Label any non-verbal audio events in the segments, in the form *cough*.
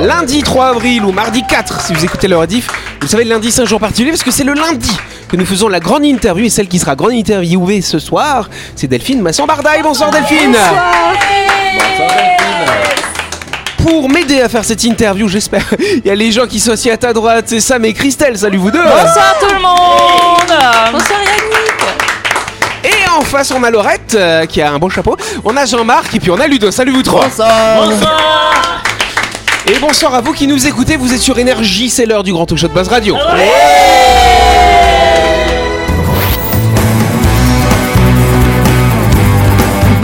Lundi 3 avril ou mardi 4, si vous écoutez le rediff, vous savez, le lundi c'est un jour particulier parce que c'est le lundi que nous faisons la grande interview et celle qui sera grande interviewée ce soir, c'est Delphine Masson-Bardaille. Bonsoir Delphine. Pour m'aider à faire cette interview, j'espère, il y a les gens qui sont assis à ta droite, c'est Sam et Christelle, salut vous deux. Bonsoir tout le monde. Bonsoir en face on a Laurette, euh, qui a un beau chapeau, on a Jean-Marc et puis on a Ludo, salut vous trois. Et bonsoir à vous qui nous écoutez, vous êtes sur Énergie, c'est l'heure du grand talk show de Buzz Radio.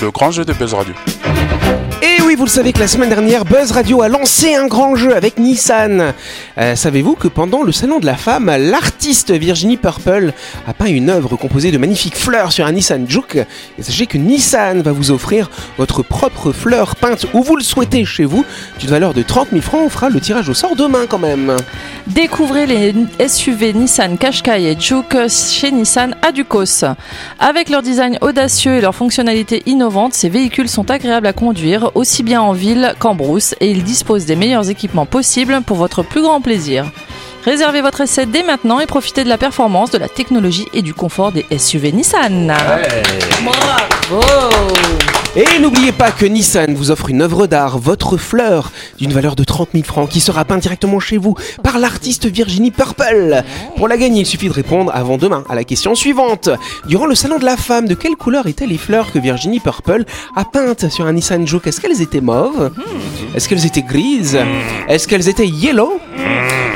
le grand jeu de Buzz Radio. Et oui, vous le savez que la semaine dernière, Buzz Radio a lancé un grand jeu avec Nissan. Euh, Savez-vous que pendant le Salon de la Femme, l'artiste Virginie Purple a peint une œuvre composée de magnifiques fleurs sur un Nissan Juke? Et sachez que Nissan va vous offrir votre propre fleur peinte où vous le souhaitez chez vous, d'une valeur de 30 000 francs. On fera le tirage au sort demain quand même. Découvrez les SUV Nissan Qashqai et Juke chez Nissan à Ducos. Avec leur design audacieux et leurs fonctionnalités innovantes, ces véhicules sont agréables à conduire, aussi bien en ville qu'en brousse, et ils disposent des meilleurs équipements possibles pour votre plus grand plaisir. Réservez votre essai dès maintenant et profitez de la performance, de la technologie et du confort des SUV Nissan. Et n'oubliez pas que Nissan vous offre une œuvre d'art, votre fleur, d'une valeur de 30 000 francs, qui sera peinte directement chez vous par l'artiste Virginie Purple. Pour la gagner, il suffit de répondre avant demain à la question suivante. Durant le salon de la femme, de quelle couleur étaient les fleurs que Virginie Purple a peintes sur un Nissan Juke? Est-ce qu'elles étaient mauves? Est-ce qu'elles étaient grises? Est-ce qu'elles étaient yellow?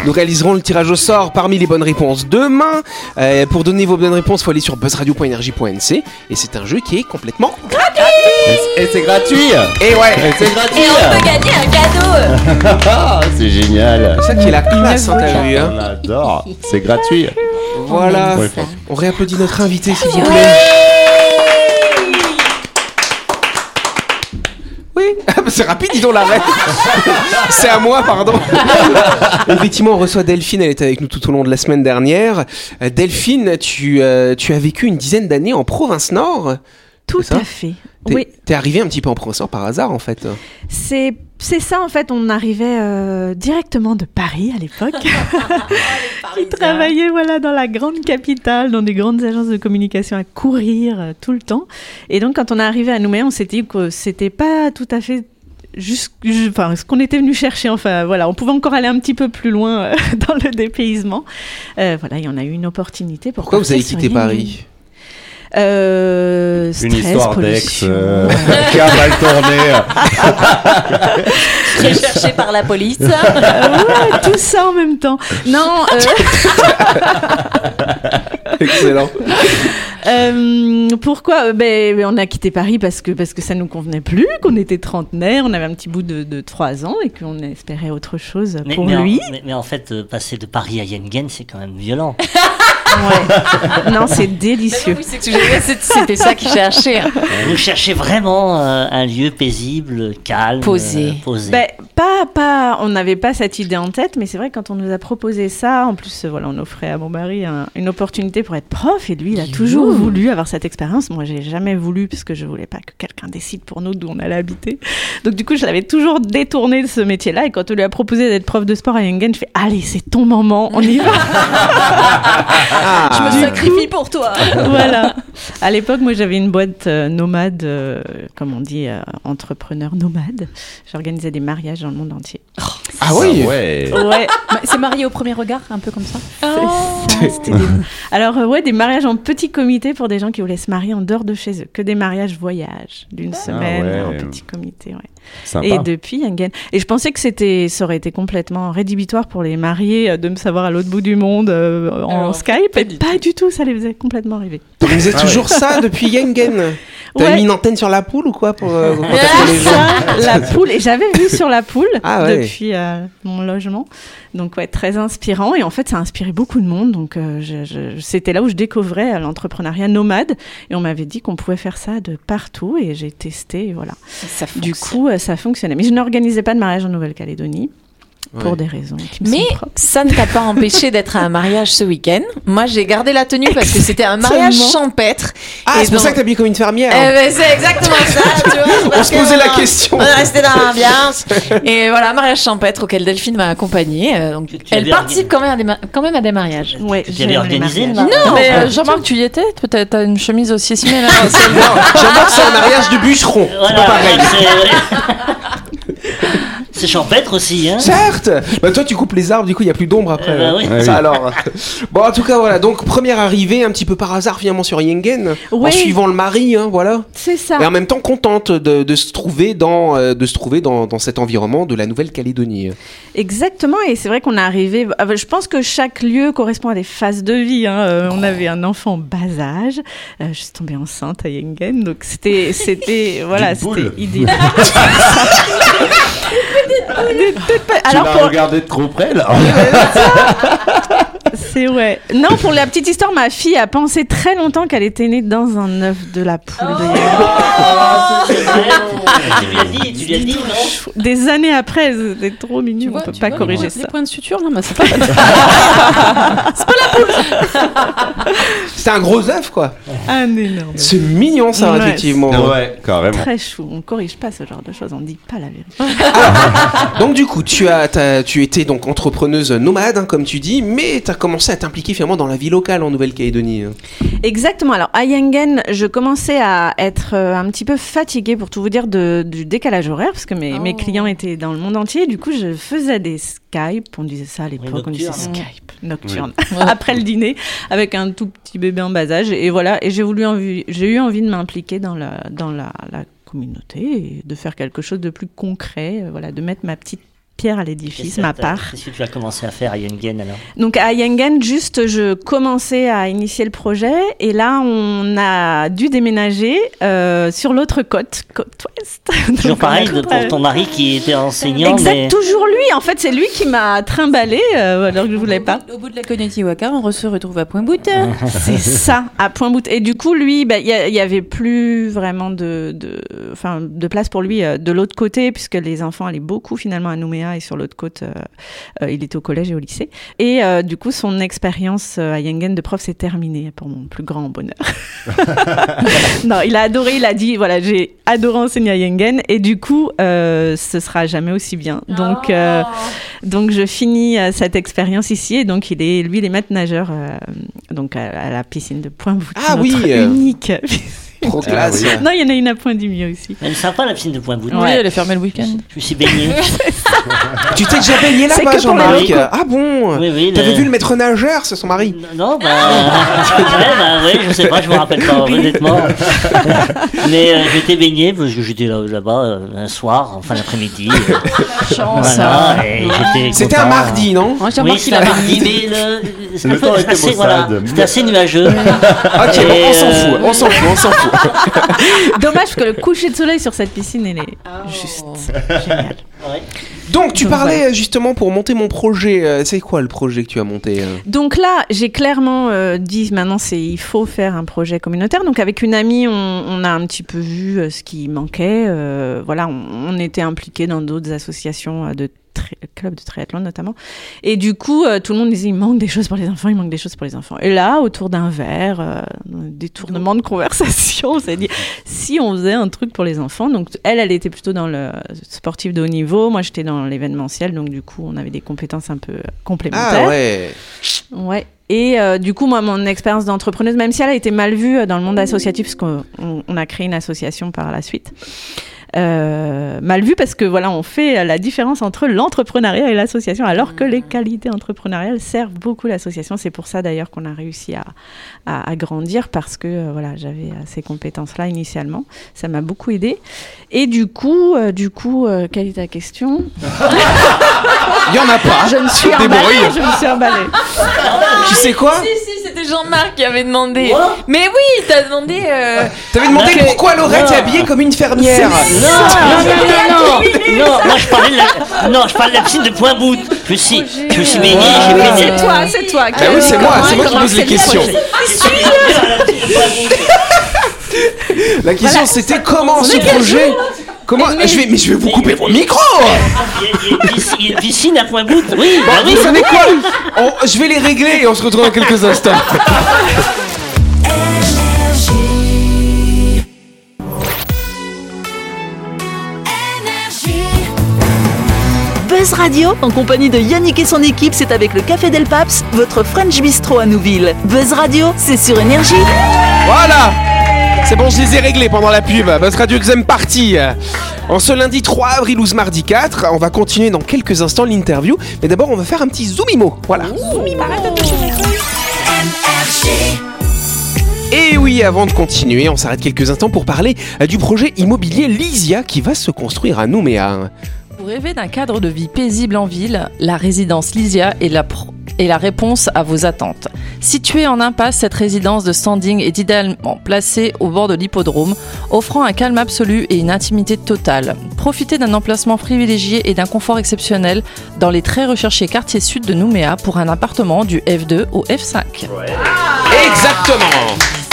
Nous réaliserons le tirage au sort parmi les bonnes réponses demain. Euh, pour donner vos bonnes réponses, il faut aller sur buzzradio.energie.nc et c'est un jeu qui est complètement Et c'est gratuit et ouais. Et c'est gratuit Et on peut gagner un cadeau *laughs* C'est génial C'est ça qui est la classe, hein, t'as vu, hein. On adore C'est gratuit Voilà. Ouais. On réapplaudit notre invité, s'il vous plaît. Oui, *laughs* c'est rapide, dis donc l'arrêt. *laughs* c'est à moi, pardon. Effectivement, on reçoit Delphine, elle était avec nous tout au long de la semaine dernière. Euh, Delphine, tu, euh, tu as vécu une dizaine d'années en province Nord. Tout à fait. T'es Oui, t'es arrivé un petit peu en province Nord par hasard, en fait. c'est c'est ça en fait. On arrivait euh, directement de Paris à l'époque. *laughs* qui travaillait voilà dans la grande capitale, dans des grandes agences de communication à courir euh, tout le temps. Et donc quand on est arrivé à Nouméa, on s'est dit que c'était pas tout à fait juste, enfin, ce qu'on était venu chercher. Enfin voilà, on pouvait encore aller un petit peu plus loin euh, *laughs* dans le dépaysement. Euh, voilà, et on a eu une opportunité pour. Pourquoi vous avez quitté Paris? Euh, Une stress, histoire d'ex euh, *laughs* *laughs* qui a mal tourné *laughs* Recherché par la police. Ouais, tout ça en même temps. Non, euh, Excellent. euh, pourquoi Euh, ben, On a quitté Paris parce que, parce que ça nous convenait plus, qu'on était trentenaire, on avait un petit bout de, de 3 ans et qu'on espérait autre chose Mais, pour mais lui. En, mais, mais en fait, passer de Paris à Yengen, c'est quand même violent. Ouais. *laughs* non, c'est délicieux. Oui, c'était ça qu'il cherchait. hein. Vous cherchez vraiment euh, un lieu paisible, calme, Posé. euh, posé. Ben, pas, pas, on n'avait pas cette idée en tête, mais c'est vrai que quand on nous a proposé ça, en plus, euh, voilà, on offrait à mon mari un- une opportunité pour être prof, et lui, il a toujours voulu avoir cette expérience. Moi, j'ai jamais voulu, parce que je voulais pas que quelqu'un décide pour nous d'où on allait habiter. Donc, du coup, je l'avais toujours détourné de ce métier-là, et quand on lui a proposé d'être prof de sport à Yengen, je fais, allez, c'est ton moment, on y va. *laughs* Je me sacrifie pour toi. *laughs* voilà. À l'époque, moi, j'avais une boîte euh, nomade, euh, comme on dit, euh, entrepreneur nomade. J'organisais des mariages dans le monde entier. Ah oui Ouais. Ouais. Bah, C'est marié au premier regard, un peu comme ça. *laughs* Des- Alors euh, ouais, des mariages en petit comité pour des gens qui voulaient se marier en dehors de chez eux, que des mariages voyage d'une semaine ouais. en petit comité. Ouais. Sympa. Et depuis. Et je pensais que c'était, ça aurait été complètement rédhibitoire pour les mariés de me savoir à l'autre bout du monde euh, en Alors, Skype. pas Et du pas du tout, ça les faisait complètement rêver. Donc vous êtes toujours ça depuis Yengen T'as Ouais. mis une antenne sur la poule ou quoi pour euh, contacter les gens Ça, la *laughs* poule. Et j'avais vu sur la poule Ah ouais. depuis euh, mon logement. Donc ouais, très inspirant. Et en fait, ça a inspiré beaucoup de monde. Donc euh, je- je- c'était là où je découvrais euh, l'entrepreneuriat nomade. Et on m'avait dit qu'on pouvait faire ça de partout. Et j'ai testé. Et voilà. Ça Du coup, euh, ça fonctionnait. Mais je n'organisais pas de mariage en Nouvelle-Calédonie. Pour Ouais. des raisons qui me Mais sont ça ne t'a pas *laughs* empêché d'être à un mariage ce week-end. Moi, j'ai gardé la tenue parce que c'était un mariage champêtre. Ah, c'est pour ça que t'as habillé comme une fermière. Eh ben, c'est exactement ça, tu vois. *laughs* On se posait la question. On est resté dans l'ambiance. *laughs* Et voilà, mariage champêtre auquel Delphine m'a accompagnée. euh, donc, Tu- tu elle participe quand même, à des ma- quand même à des mariages. Ouais, Tu Non, mais euh, du Jean-Marc, tu y étais Peut-être t'as une chemise aussi similaire. Que c'est un mariage de bûcheron. C'est pas pareil. C'est- champêtre aussi, hein Certes Bah toi tu coupes les arbres, du coup il n'y a plus d'ombre après. Eh ben oui. Ouais, Ça oui. alors. Bon en tout cas voilà, donc première arrivée un petit peu par hasard finalement sur Yengen, en suivant le mari, hein, voilà. C'est ça. Et en même temps contente de, de se trouver dans euh, de se trouver dans, dans cet environnement de la Nouvelle-Calédonie. Exactement, et c'est vrai qu'on est arrivé. ah bah, Je pense que chaque lieu correspond à des phases de vie. hein. Euh, on avait un enfant en bas âge, euh, je suis tombée enceinte à Yengen, donc c'était, c'était, *laughs* voilà, c'était idéal. *laughs* *laughs* Des toutes pe- Tu l'as pour, regardé de trop près là *laughs* c'est ouais. Non, pour la petite histoire, ma fille a pensé très longtemps qu'elle était née dans un œuf de la poule. Ah, c'est vrai. Tu lui as dit, tu lui as dit, non Des années après, c'était trop mignon. on peut pas corriger les, ça. Les points de suture, là, bah, c'est pas *laughs* C'est un gros œuf quoi. Un énorme. C'est mignon ça Ouais. effectivement. Ouais, carrément. Très chou. On corrige pas ce genre de choses. On dit pas la vérité. Donc du coup, tu as, t'as- tu étais donc entrepreneuse nomade, hein, comme tu dis, mais tu as commencé à t'impliquer finalement dans la vie locale en Nouvelle-Calédonie. hein. Exactement. Alors à Yengen, je commençais à être euh, un petit peu fatiguée pour tout vous dire de, du décalage horaire parce que mes, mes clients étaient dans le monde entier. Du coup, je faisais des Skype. On disait ça à l'époque. on disait. Skype nocturne *laughs* *laughs* après le dîner avec un tout petit bébé en bas âge. Et voilà. Et j'ai voulu envie, j'ai eu envie de m'impliquer dans la dans la, la communauté et de faire quelque chose de plus concret. euh, Voilà, de mettre ma petite pierre à l'édifice, ma part. Qu'est-ce que tu as commencé à faire à Yengen alors Donc à Yengen, juste, je commençais à initier le projet et là, on a dû déménager euh, sur l'autre côte, côte ouest. *laughs* Toujours Donc, pareil pour ton mari qui était enseignant, Exact, mais toujours lui. En fait, c'est lui qui m'a trimballé euh, alors que je voulais pas. Au bout de la Konetiwaka, on se retrouve à Point Bout. *laughs* C'est ça, à point bout. Et du coup, lui, bah, il y, a- il y avait plus vraiment de, de, enfin, de place pour lui euh, de l'autre côté, puisque les enfants allaient beaucoup finalement à Nouméa et sur l'autre côte, euh, euh, il était au collège et au lycée. Et euh, du coup, son expérience à Yengen de prof s'est terminée pour mon plus grand bonheur. *laughs* *laughs* non, il a adoré, il a dit, voilà, j'ai adoré enseigner à Yengen et du coup, euh, ce sera jamais aussi bien. Donc, euh, donc je finis cette expérience ici et donc il est lui il est maître nageur euh, donc à, à la piscine de Point-Bout. Ah oui, unique. Trop classe. oui. non, il y en a une à Point-du-Mieux aussi. elle est sympa la piscine de Point Bout. Oui, elle est fermée le week-end. Je me suis baigné. *laughs* Tu t'es déjà baigné C'est là-bas, Jean-Marc. Ah bon Oui, oui. T'avais le- vu le maître nageur, c'est son mari Non, bah, ouais, bah, ouais, je sais pas, je me rappelle pas, honnêtement. *laughs* Mais euh, j'étais baigné parce que j'étais là- là-bas euh, un soir, en fin d'après-midi. euh, Chance. voilà, C'était un mardi, non j'ai Oui, qu'il un mardi, mais le, c'était assez, voilà, assez nuageux. Ok, bon, on s'en fout, on s'en fout, on s'en fout. *laughs* Dommage que le coucher de soleil sur cette piscine elle est juste génial. Ouais. Donc, tu parlais euh, justement pour monter mon projet. euh, C'est quoi le projet que tu as monté euh Donc là, j'ai clairement euh, dit maintenant c'est il faut faire un projet communautaire. Donc avec une amie, on, on a un petit peu vu euh, ce qui manquait. euh, voilà, on, on était impliqués dans d'autres associations euh, de clubs de triathlon notamment. Et du coup, euh, tout le monde disait il manque des choses pour les enfants, il manque des choses pour les enfants. Et là, autour d'un verre, euh, des tournements de conversation, on s'est dit *laughs* si on faisait un truc pour les enfants. Donc elle, elle était plutôt dans le sportif de haut niveau, moi j'étais dans l'événementiel. Donc du coup, on avait des compétences un peu complémentaires. Ah ouais. Ouais. Et euh, du coup, moi, mon expérience d'entrepreneuse, même si elle a été mal vue dans le monde associatif, parce qu'on on- on a créé une association par la suite, euh, mal vu parce que voilà, on fait la différence entre l'entrepreneuriat et l'association, alors que les qualités entrepreneuriales servent beaucoup l'association. C'est pour ça d'ailleurs qu'on a réussi à, à, à grandir parce que euh, voilà, j'avais euh, ces compétences-là initialement. Ça m'a beaucoup aidé. Et du coup, euh, du coup, euh, quelle est ta question? *laughs* Il y en a pas. Je me suis Débrouille. emballée. Je me suis emballée. Tu sais quoi? Si, si, Jean-Marc qui avait demandé. Mais oui, t'as demandé. euh, T'avais demandé pourquoi Laurette est habillée comme une fermière. Non, non, non, non, non, non, *laughs* moi je parlais de la, non, je parlais de la piscine de Point Bout. Je suis, je me suis baigné, j'ai baigné. C'est toi, c'est toi. Bah oui, c'est moi, c'est moi qui pose les questions. La question c'était comment ce projet Comment je vais mais je vais vous couper vos micros. Il y a- une piscine- à Point Bout. Oui, bah oui. vous savez quoi On- Je vais les régler et on se retrouve dans quelques instants. Buzz Radio, en compagnie de Yannick et son équipe, c'est avec le Café Del Paps, votre French Bistro à Nouville. Buzz Radio, c'est sur Énergie. Voilà C'est bon, je les ai réglés pendant la pub. Buzz Radio Exam Party. En ce lundi 3 avril ou ce mardi 4, on va continuer dans quelques instants l'interview. Mais d'abord, on va faire un petit zoomimo. Voilà. Et oui, avant de continuer, on s'arrête quelques instants pour parler euh, du projet immobilier Lysia qui va se construire à Nouméa. Vous rêvez d'un cadre de vie paisible en ville La résidence Lysia est la, pro- est la réponse à vos attentes. Située en impasse, cette résidence de standing est idéalement placée au bord de l'hippodrome, offrant un calme absolu et une intimité totale. Profitez d'un emplacement privilégié et d'un confort exceptionnel dans les très recherchés quartiers sud de Nouméa pour un appartement du F2 au F5. Exactement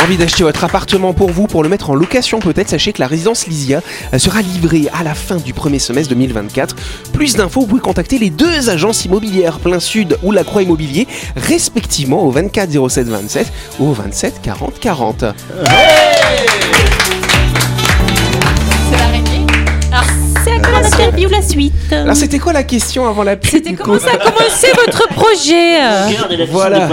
Envie d'acheter votre appartement pour vous, pour le mettre en location peut-être, sachez que la résidence Lysia euh, sera livrée à la fin du premier semestre 2024. Plus d'infos, vous pouvez contacter les deux agences immobilières Plein Sud ou La Croix Immobilier, respectivement au 24 07 27 ou au 27 40 40. C'est la suite Alors c'était quoi la question avant la pub C'était comment ça a commencé votre projet euh Voilà.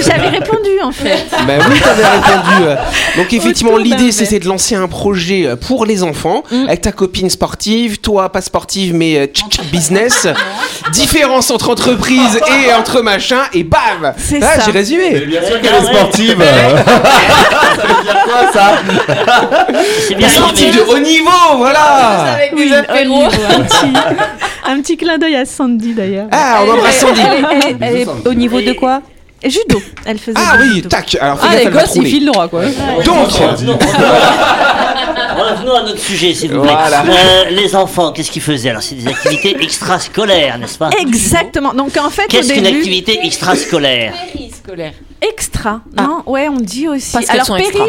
J'avais répondu en fait. Bah oui, t'avais répondu. euh. Donc effectivement, l'idée c'était de lancer un projet euh, pour les enfants, avec ta copine sportive, toi pas sportive mais tchic, tchic, business. Différence entre entreprise et entre machin, et bam C'est Ah, ça. j'ai résumé Bien sûr Ah qu'elle est sportive. *laughs* ça veut dire quoi ça? C'est bien Sportive de haut niveau, voilà Oui, un, *laughs* petit, un petit clin d'œil à Sandy d'ailleurs. Ah, on embrasse Sandy Elle au niveau de quoi Judo, elle faisait Ah oui, judo. tac Alors Ah, les gosses, ils filent droit, quoi. Donc, *laughs* Revenons- à notre sujet, s'il vous plaît. Voilà. Euh, les enfants, qu'est-ce qu'ils faisaient Alors, c'est des activités *laughs* extrascolaires, n'est-ce pas? Exactement. Donc en fait, Qu'est-ce qu'une début, activité extrascolaire? Périscolaire. extra. Non, ouais, on dit aussi. Parce Alors sont péri, extra.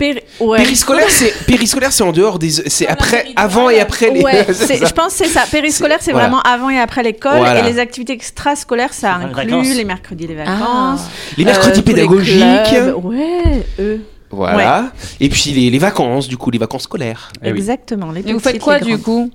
Péri- ouais. périscolaire, c'est *laughs* périscolaire, c'est en dehors des, c'est après, avant et après les. Ouais, *laughs* je pense que c'est ça. Périscolaire, c'est Voilà. vraiment avant et après l'école. Voilà. Et les activités extrascolaires, ça inclut les mercredis, les vacances. Les mercredis euh, les pédagogiques. Ouais, eux. Voilà. Et puis les, les vacances, du coup, les vacances scolaires. Eh. Exactement. Les Et vous faites quoi du coup?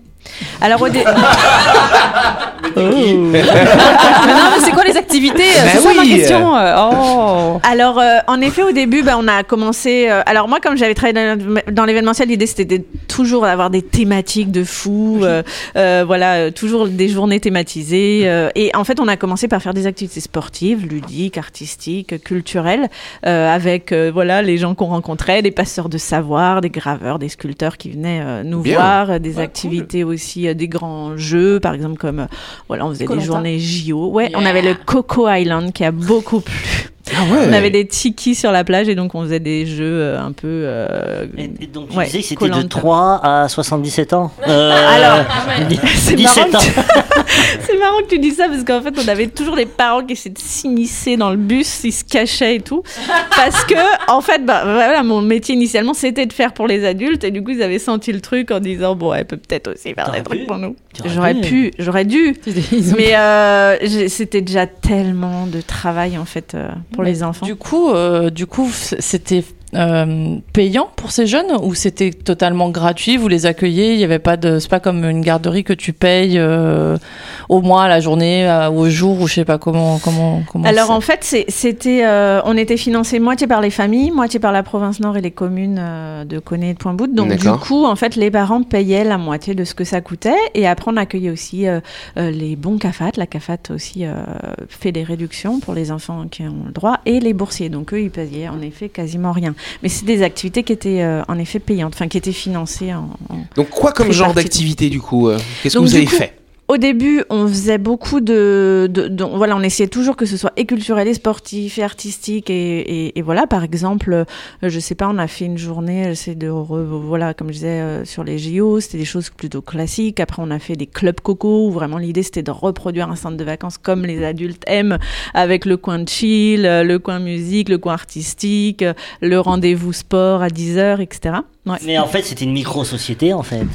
Alors au dé- *laughs* Mais *laughs* *laughs* Non, mais c'est quoi les activités Bah C'est ça ma question. euh, Oh Alors, euh, en effet, au début, bah, on a commencé. euh, alors, moi, comme j'avais travaillé dans, l'événementiel, l'idée c'était de toujours d'avoir des thématiques de fou. euh, euh, voilà, euh, toujours des journées thématisées. euh, et en fait, on a commencé par faire des activités sportives, ludiques, artistiques, culturelles, euh, avec euh, voilà les gens qu'on rencontrait, des passeurs de savoir, des graveurs, des sculpteurs qui venaient euh, nous Bien. voir, euh, des activités aussi, euh, des grands jeux, par exemple comme euh, voilà, on faisait des journées JO. Ouais, on avait le Coco Island qui a beaucoup plu. Ah ouais. On avait des tikis sur la plage et donc on faisait des jeux euh, un peu. euh, et, et donc, tu Ouais, disais que c'était de Koh-Lanta. 3 à 77 ans *laughs* Euh, Alors, c'est marrant, 17 ans. que- *laughs* c'est marrant que tu dis ça parce qu'en fait on avait toujours des parents qui essayaient de s'immiscer dans le bus, ils se cachaient et tout. Parce que en fait, bah, voilà, mon métier initialement c'était de faire pour les adultes et du coup ils avaient senti le truc en disant bon, elle peut peut-être aussi faire T'aurais des trucs pu. pour nous. T'aurais J'aurais pu. pu, j'aurais dû. Mais euh, c'était déjà tellement de travail en fait euh, pour les enfants. Du coup, euh, du coup, c'était euh, payant pour ces jeunes ou c'était totalement gratuit Vous les accueillez Il y avait pas de, c'est pas comme une garderie que tu payes euh, au mois, à la journée, à- au jour ou je sais pas comment comment comment. Alors en fait, c'est- c'était, euh, on était financé moitié par les familles, moitié par la province Nord et les communes euh, de Coné et de Pointe-Bout. Donc du coup, en fait, les parents payaient la moitié de ce que ça coûtait. Et après, on accueillait aussi euh, euh, les bons CAFAT. La CAFAT aussi euh, fait des réductions pour les enfants qui ont le droit et les boursiers. Donc eux, ils payaient en effet quasiment rien. Mais c'est des activités qui étaient euh, en effet payantes, enfin qui étaient financées en, en- Donc quoi comme genre d'activité du coup euh, Qu'est-ce que vous avez coup, fait? Au début, on faisait beaucoup de, voilà, on essayait toujours que ce soit et et sportif, et artistique, et, voilà. Par exemple, euh, je sais pas, on a fait une journée, c'est de, voilà, comme je disais euh, sur les JO, c'était des choses plutôt classiques. Après, on a fait des clubs coco où vraiment l'idée c'était de reproduire un centre de vacances comme les adultes aiment, avec le coin de chill, euh, le coin musique, le coin artistique, euh, le rendez-vous sport à 10 h etc. Ouais. Mais en fait, c'était une micro-société, en fait.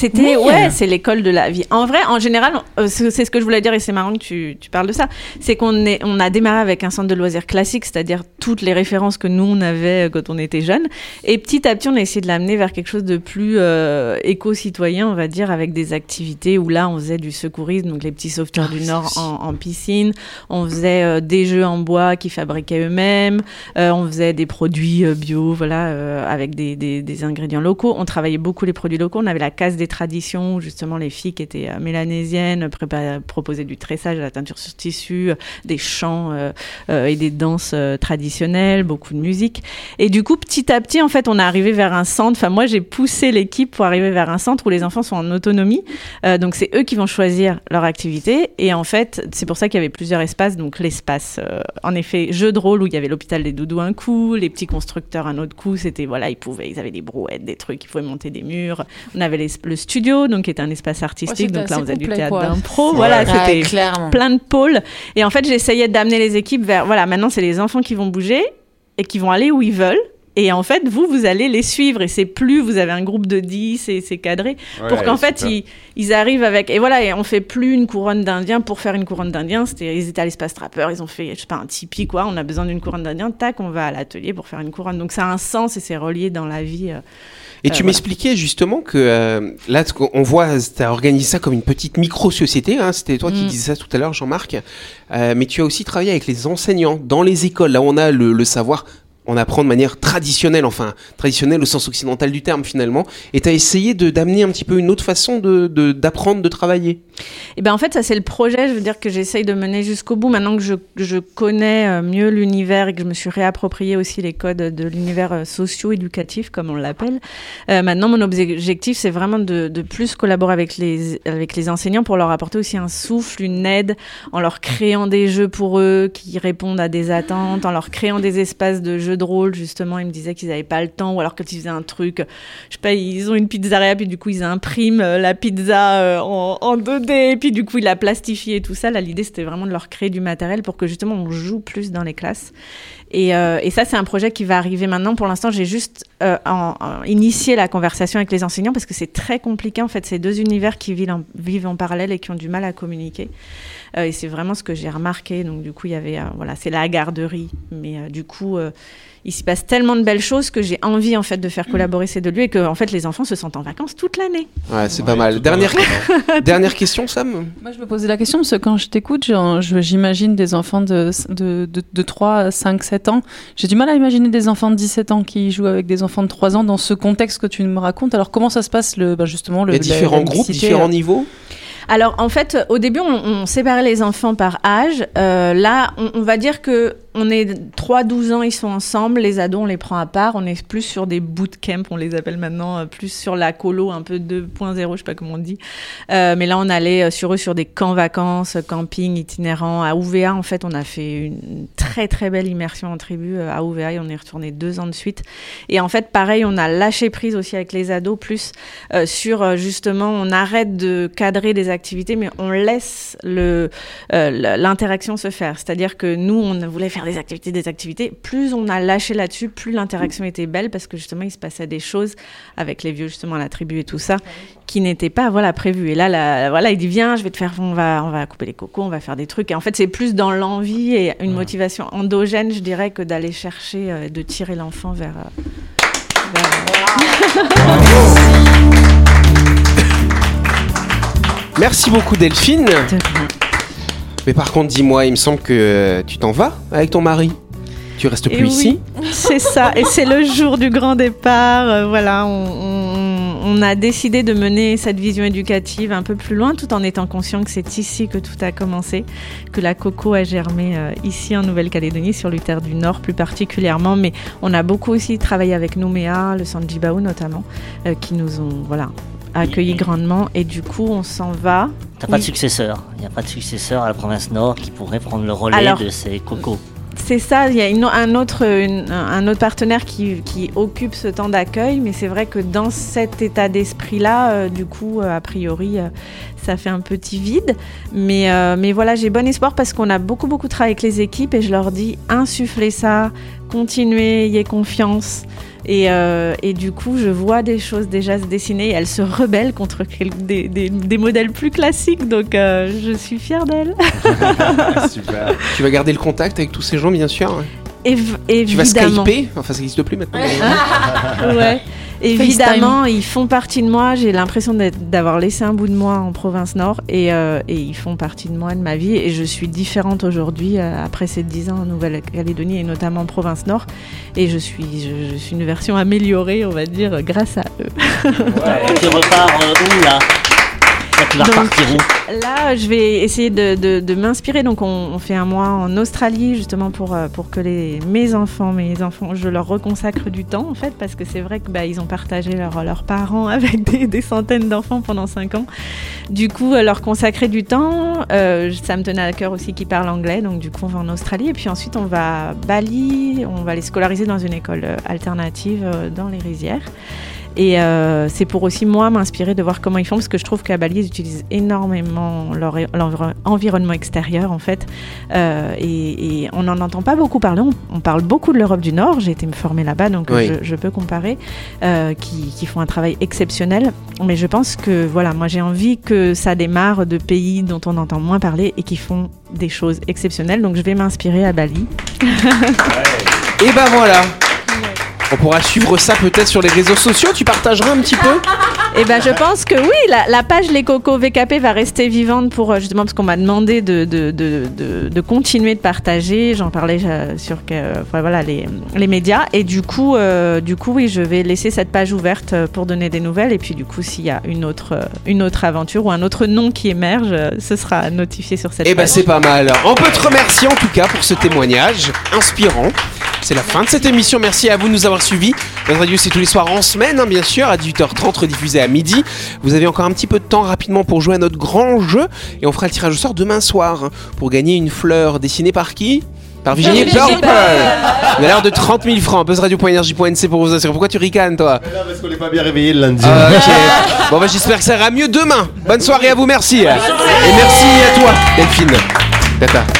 C'était ouais, c'est l'école de la vie. En vrai, en général, euh, c'est ce que je voulais dire et c'est marrant que tu, tu parles de ça. C'est qu'on est on a démarré avec un centre de loisirs classique, c'est-à-dire toutes les références que nous on avait euh, quand on était jeunes. Et petit à petit, on a essayé de l'amener vers quelque chose de plus euh, éco-citoyen, on va dire, avec des activités où là, on faisait du secourisme, donc les petits sauveteurs du Nord en, en piscine. On faisait euh, des jeux en bois qu'ils fabriquaient eux-mêmes. Euh, on faisait des produits bio, voilà, avec des, des, des ingrédients locaux. On travaillait beaucoup les produits locaux. On avait la case des traditions, justement les filles qui étaient euh, mélanésiennes prépa- proposaient du tressage, de la teinture sur tissu, euh, des chants euh, euh, et des danses euh, traditionnelles, beaucoup de musique. Et du coup, petit à petit, en fait, on est arrivé vers un centre. Enfin, moi, j'ai poussé l'équipe pour arriver vers un centre où les enfants sont en autonomie. Euh, donc, c'est eux qui vont choisir leur activité. Et en fait, c'est pour ça qu'il y avait plusieurs espaces. Donc, l'espace, euh, en effet, jeu de rôle où il y avait l'hôpital des doudous un coup, les petits constructeurs un autre coup. C'était, voilà, ils pouvaient, ils avaient des brouettes, des trucs, il fallait monter des murs. On avait les- le studio, donc qui était un espace artistique. donc là, on faisait du théâtre d'impro. Voilà, Ouais, c'était clairement. plein de pôles. Et en fait, j'essayais d'amener les équipes vers, voilà, maintenant, c'est les enfants qui vont bouger et qui vont aller où ils veulent. Et en fait, vous, vous allez les suivre. Et c'est plus, vous avez un groupe de 10 et c'est cadré. pour qu'en fait, ils, ils arrivent avec. Et voilà, et on fait plus une couronne d'Indien pour faire une couronne d'Indien. C'était, ils étaient à l'espace trappeur, ils ont fait, je sais pas, un tipi, quoi. On a besoin d'une couronne d'Indien. Tac, on va à l'atelier pour faire une couronne. Donc ça a un sens et c'est relié dans la vie. euh, Et euh, tu voilà. m'expliquais justement que euh, là, on voit, tu as organisé ça comme une petite micro-société. Hein, C'était toi qui Mm. disais ça tout à l'heure, Jean-Marc. Euh, mais tu as aussi travaillé avec les enseignants dans les écoles. Là, on a le, le savoir. On apprend de manière traditionnelle, enfin traditionnelle au sens occidental du terme finalement, et tu as essayé d'amener un petit peu une autre façon de de- d'apprendre, de, travailler? Et ben en fait, ça c'est le projet, je veux dire que j'essaye de mener jusqu'au bout. Maintenant que je, je connais euh, mieux l'univers et que je me suis réapproprié aussi les codes de l'univers euh, socio-éducatif, comme on l'appelle. euh, maintenant, mon objectif, c'est vraiment de, de plus collaborer avec les avec les enseignants pour leur apporter aussi un souffle, une aide, en leur créant des jeux pour eux qui répondent à des attentes, en leur créant des espaces de jeux de rôle. Justement, ils me disaient qu'ils n'avaient pas le temps, ou alors quand ils faisaient un truc, je sais pas, ils ont une pizzeria, puis du coup ils impriment euh, la pizza euh, en, en 2D, et puis du coup ils la plastifient et tout ça. Là, l'idée c'était vraiment de leur créer du matériel pour que justement on joue plus dans les classes. Et, euh, et ça, c'est un projet qui va arriver maintenant. Pour l'instant, j'ai juste euh, initié la conversation avec les enseignants parce que c'est très compliqué en fait. C'est deux univers qui vivent en, parallèle et qui ont du mal à communiquer. Euh, et c'est vraiment ce que j'ai remarqué. Donc du coup, il y avait, voilà, c'est la garderie, mais du coup. Il s'y passe tellement de belles choses que j'ai envie en fait de faire collaborer ces deux lieux et que en fait les enfants se sentent en vacances toute l'année. Ouais, c'est pas mal. Dernière *laughs* dernière question, Sam? Moi, je me posais la question parce que quand je t'écoute, j'imagine des enfants de, de, de, de 3, 5, 7 ans. J'ai du mal à imaginer des enfants de 17 ans qui jouent avec des enfants de 3 ans dans ce contexte que tu me racontes. Alors, comment ça se passe, le, bah, justement, le, Les différents la groupes, différents euh, niveaux? Alors en fait, au début, on, on séparait les enfants par âge. Euh, là, on, on va dire que on est 3-12 ans, ils sont ensemble. Les ados, on les prend à part. On est plus sur des bootcamps, on les appelle maintenant, euh, plus sur la colo, un peu 2.0, je sais pas comment on dit. Euh, mais là, on allait euh, sur eux sur des camps vacances, camping itinérants. À UVA, en fait, on a fait une très très belle immersion en tribu à UVA et on est retourné deux ans de suite. Et en fait, pareil, on a lâché prise aussi avec les ados, plus sur justement, on arrête de cadrer des activités, mais on laisse l'interaction se faire. C'est-à-dire que nous, on voulait faire des activités, des activités. Plus on a lâché là-dessus, plus l'interaction était belle parce que justement, il se passait des choses avec les vieux, justement, la tribu et tout ça, qui n'étaient pas, voilà, prévues. Et là, là, voilà, il dit, viens, je vais te faire, on va, on va couper les cocos, on va faire des trucs. Et en fait, c'est plus dans l'envie et une motivation endogène, je dirais, que d'aller chercher, euh, de tirer l'enfant vers. euh, Merci beaucoup Delphine. Mais par contre, dis-moi, il me semble que euh, tu t'en vas avec ton mari? Tu restes Et plus oui, ici. *laughs* C'est ça, et c'est le jour du grand départ. euh, voilà, on, on- on a décidé de mener cette vision éducative un peu plus loin, tout en étant conscient que c'est ici que tout a commencé, que la coco a germé euh, ici en Nouvelle-Calédonie, sur l'Utère du Nord plus particulièrement. Mais on a beaucoup aussi travaillé avec Nouméa, le centre Djibaou notamment, euh, qui nous ont voilà accueillis grandement. Et du coup, on s'en va. T'as pas de successeur. Il n'y a pas de successeur à la province Nord qui pourrait prendre le relais Alors- de ces cocos. C'est ça, il y a un, autre, un autre partenaire qui, occupe ce temps d'accueil, mais c'est vrai que dans cet état d'esprit-là, euh, du coup, euh, a priori, euh, ça fait un petit vide. Mais, mais voilà, j'ai bon espoir parce qu'on a beaucoup, beaucoup travaillé avec les équipes et je leur dis insufflez ça, continuez, ayez confiance. Et, euh, et du coup, je vois des choses déjà se dessiner et elles se rebellent contre des, des- des modèles plus classiques. Donc, euh, je suis fière d'elles. *laughs* Super. Tu vas garder le contact avec tous ces gens, bien sûr. Év- Tu vas évidemment. skyper. Enfin, ça n'existe plus maintenant. ouais. *laughs* Évidemment, ils font partie de moi. J'ai l'impression d'avoir laissé un bout de moi en province Nord et, euh, et ils font partie de moi, de ma vie. Et je suis différente aujourd'hui, euh, après ces 10 ans en Nouvelle-Calédonie et notamment en province Nord. Et je suis, je, je suis une version améliorée, on va dire, grâce à eux. Tu repars euh, où là? Là, je vais essayer de, de- de m'inspirer. Donc, on, on fait un mois en Australie, justement, pour, euh, pour que les, mes enfants, mes enfants, je leur reconsacre du temps, en fait, parce que c'est vrai que bah, ont partagé leur- leurs parents *laughs* avec des, des centaines d'enfants pendant cinq ans. Du coup, euh, leur consacrer du temps, euh, ça me tenait à cœur aussi qu'ils parlent anglais. Donc, du coup, on va en Australie. Et puis ensuite, on va à Bali. On va les scolariser dans une école alternative dans les rizières. Et euh, c'est pour aussi moi m'inspirer de voir comment ils font, parce que je trouve qu'à Bali, ils utilisent énormément leur, leur environnement extérieur, en fait. Euh, et, et on n'en entend pas beaucoup parler. On, on parle beaucoup de l'Europe du Nord. J'ai été me former là-bas, donc Oui. je, je peux comparer, euh, qui, qui font un travail exceptionnel. Mais je pense que, voilà, moi j'ai envie que ça démarre de pays dont on entend moins parler et qui font des choses exceptionnelles. Donc je vais m'inspirer à Bali. Et ben voilà. On pourra suivre ça peut-être sur les réseaux sociaux. Tu partageras un petit peu Eh ben, je pense que oui, la, la page Les Cocos VKP va rester vivante pour euh, justement parce qu'on m'a demandé de, de, de, de, de continuer de partager. J'en parlais euh, sur que, enfin, voilà, les, les médias. Et du coup, euh, du coup, oui, je vais laisser cette page ouverte pour donner des nouvelles. Et puis, du coup, s'il y a une autre, une autre aventure ou un autre nom qui émerge, ce sera notifié sur cette Eh ben page. c'est pas mal. On peut te remercier en tout cas pour ce témoignage inspirant. C'est la fin de cette émission. Merci à vous de nous avoir suivis. Notre radio c'est tous les soirs en semaine, hein, bien sûr, à 18h30, rediffusé à midi. Vous avez encore un petit peu de temps rapidement pour jouer à notre grand jeu. Et on fera le tirage au sort demain soir hein, pour gagner une fleur dessinée par qui? Par Virginie Purple Une valeur de 30 000 francs. Buzzradio.energie.nc pour vous assurer. Pourquoi tu ricanes, toi? Mais parce qu'on n'est pas bien réveillé le lundi. Ah. Bon, bah, j'espère que ça ira mieux demain. Bonne soirée à vous, merci. Et merci à toi, Delphine. Tata.